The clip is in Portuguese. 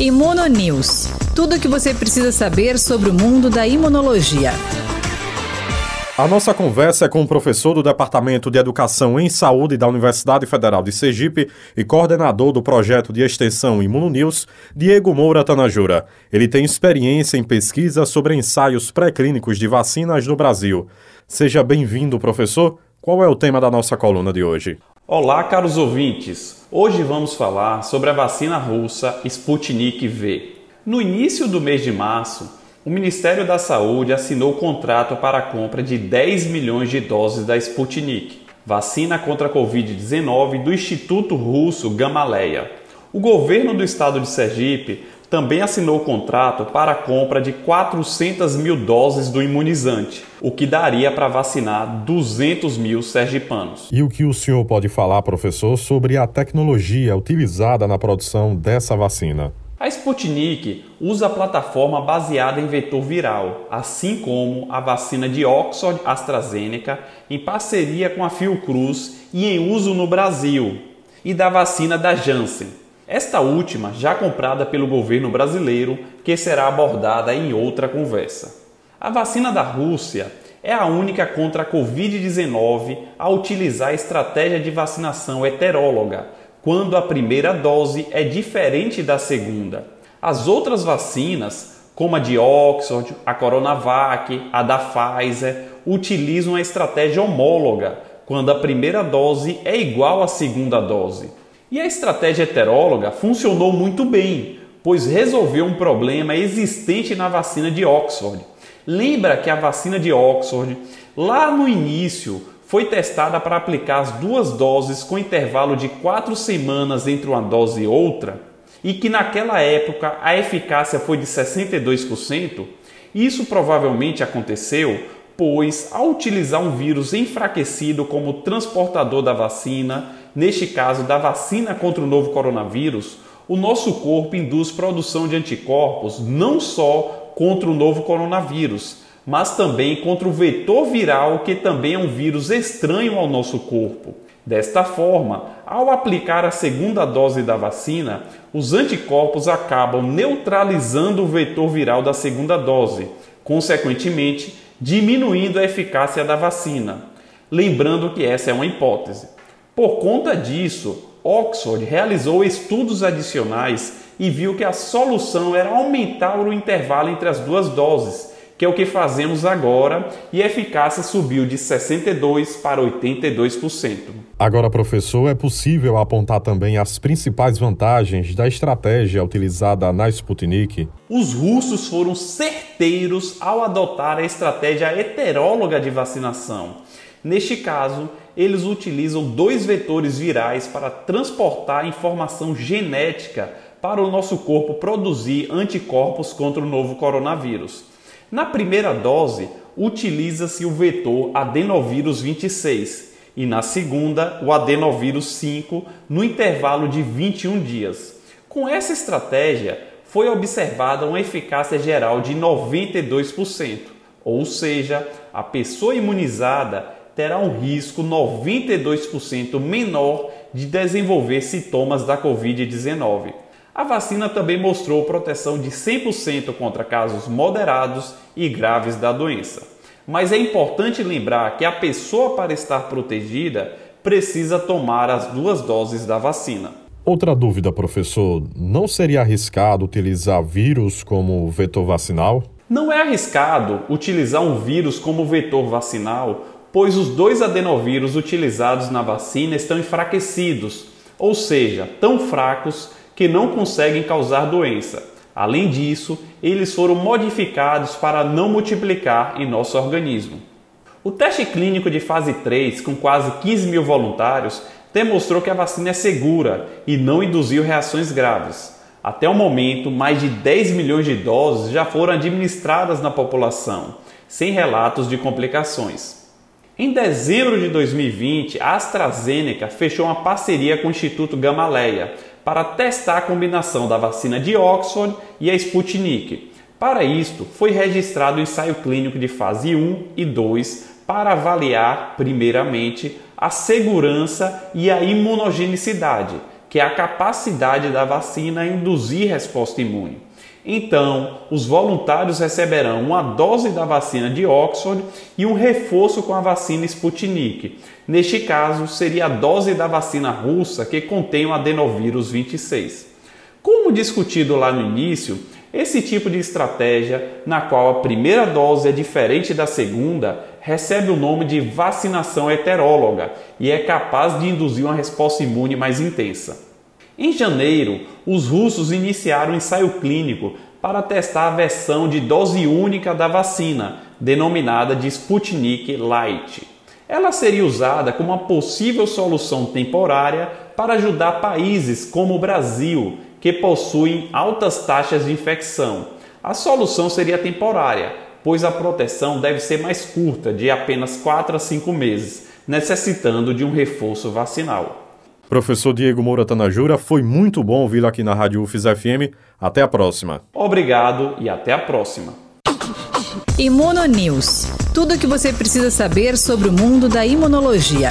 Imuno News. Tudo o que você precisa saber sobre o mundo da imunologia. A nossa conversa é com o professor do Departamento de Educação em Saúde da Universidade Federal de Sergipe e coordenador do projeto de extensão Imunonews, Diego Moura Tanajura. Ele tem experiência em pesquisa sobre ensaios pré-clínicos de vacinas no Brasil. Seja bem-vindo, professor. Qual é o tema da nossa coluna de hoje? Olá, caros ouvintes. Hoje vamos falar sobre a vacina russa Sputnik V. No início do mês de março, o Ministério da Saúde assinou contrato para a compra de 10 milhões de doses da Sputnik, vacina contra a Covid-19 do Instituto Russo Gamaleya. O governo do estado de Sergipe também assinou contrato para a compra de 400 mil doses do imunizante, o que daria para vacinar 200 mil sergipanos. E o que o senhor pode falar, professor, sobre a tecnologia utilizada na produção dessa vacina? A Sputnik usa a plataforma baseada em vetor viral, assim como a vacina de Oxford AstraZeneca em parceria com a Fiocruz e em uso no Brasil, e da vacina da Janssen. Esta última já comprada pelo governo brasileiro, que será abordada em outra conversa. A vacina da Rússia é a única contra a Covid-19 a utilizar a estratégia de vacinação heteróloga quando a primeira dose é diferente da segunda. As outras vacinas, como a de Oxford, a Coronavac, a da Pfizer, utilizam a estratégia homóloga, quando a primeira dose é igual à segunda dose. E a estratégia heteróloga funcionou muito bem, pois resolveu um problema existente na vacina de Oxford. Lembra que a vacina de Oxford, lá no início, foi testada para aplicar as duas doses com intervalo de quatro semanas entre uma dose e outra, e que naquela época a eficácia foi de 62%, isso provavelmente aconteceu pois, ao utilizar um vírus enfraquecido como transportador da vacina, neste caso da vacina contra o novo coronavírus, o nosso corpo induz produção de anticorpos não só contra o novo coronavírus, mas também contra o vetor viral, que também é um vírus estranho ao nosso corpo. Desta forma, ao aplicar a segunda dose da vacina, os anticorpos acabam neutralizando o vetor viral da segunda dose, consequentemente, diminuindo a eficácia da vacina. Lembrando que essa é uma hipótese. Por conta disso, Oxford realizou estudos adicionais e viu que a solução era aumentar o intervalo entre as duas doses que é o que fazemos agora, e a eficácia subiu de 62% para 82%. Agora, professor, é possível apontar também as principais vantagens da estratégia utilizada na Sputnik? Os russos foram certeiros ao adotar a estratégia heteróloga de vacinação. Neste caso, eles utilizam dois vetores virais para transportar informação genética para o nosso corpo produzir anticorpos contra o novo coronavírus. Na primeira dose, utiliza-se o vetor adenovírus 26 e na segunda, o adenovírus 5, no intervalo de 21 dias. Com essa estratégia, foi observada uma eficácia geral de 92%, ou seja, a pessoa imunizada terá um risco 92% menor de desenvolver sintomas da Covid-19. A vacina também mostrou proteção de 100% contra casos moderados e graves da doença. Mas é importante lembrar que a pessoa, para estar protegida, precisa tomar as duas doses da vacina. Outra dúvida, professor: não seria arriscado utilizar vírus como vetor vacinal? Não é arriscado utilizar um vírus como vetor vacinal, pois os dois adenovírus utilizados na vacina estão enfraquecidos, ou seja, tão fracos que não conseguem causar doença. Além disso, eles foram modificados para não multiplicar em nosso organismo. O teste clínico de fase 3, com quase 15 mil voluntários, demonstrou que a vacina é segura e não induziu reações graves. Até o momento, mais de 10 milhões de doses já foram administradas na população, sem relatos de complicações. Em dezembro de 2020, a AstraZeneca fechou uma parceria com o Instituto Gamaleya para testar a combinação da vacina de Oxford e a Sputnik. Para isto, foi registrado o ensaio clínico de fase 1 e 2 para avaliar, primeiramente, a segurança e a imunogenicidade, que é a capacidade da vacina em induzir resposta imune. Então, os voluntários receberão uma dose da vacina de Oxford e um reforço com a vacina Sputnik. Neste caso, seria a dose da vacina russa que contém o adenovírus 26. Como discutido lá no início, esse tipo de estratégia, na qual a primeira dose é diferente da segunda, recebe o nome de vacinação heteróloga e é capaz de induzir uma resposta imune mais intensa. Em janeiro, os russos iniciaram um ensaio clínico para testar a versão de dose única da vacina, denominada de Sputnik Light. Ela seria usada como uma possível solução temporária para ajudar países como o Brasil, que possuem altas taxas de infecção. A solução seria temporária, pois a proteção deve ser mais curta, de apenas 4 a 5 meses, necessitando de um reforço vacinal. Professor Diego Moura Tanajura, foi muito bom ouvi-lo aqui na Rádio UFES FM. Até a próxima. Obrigado e até a próxima. Imuno News. Tudo o que você precisa saber sobre o mundo da imunologia.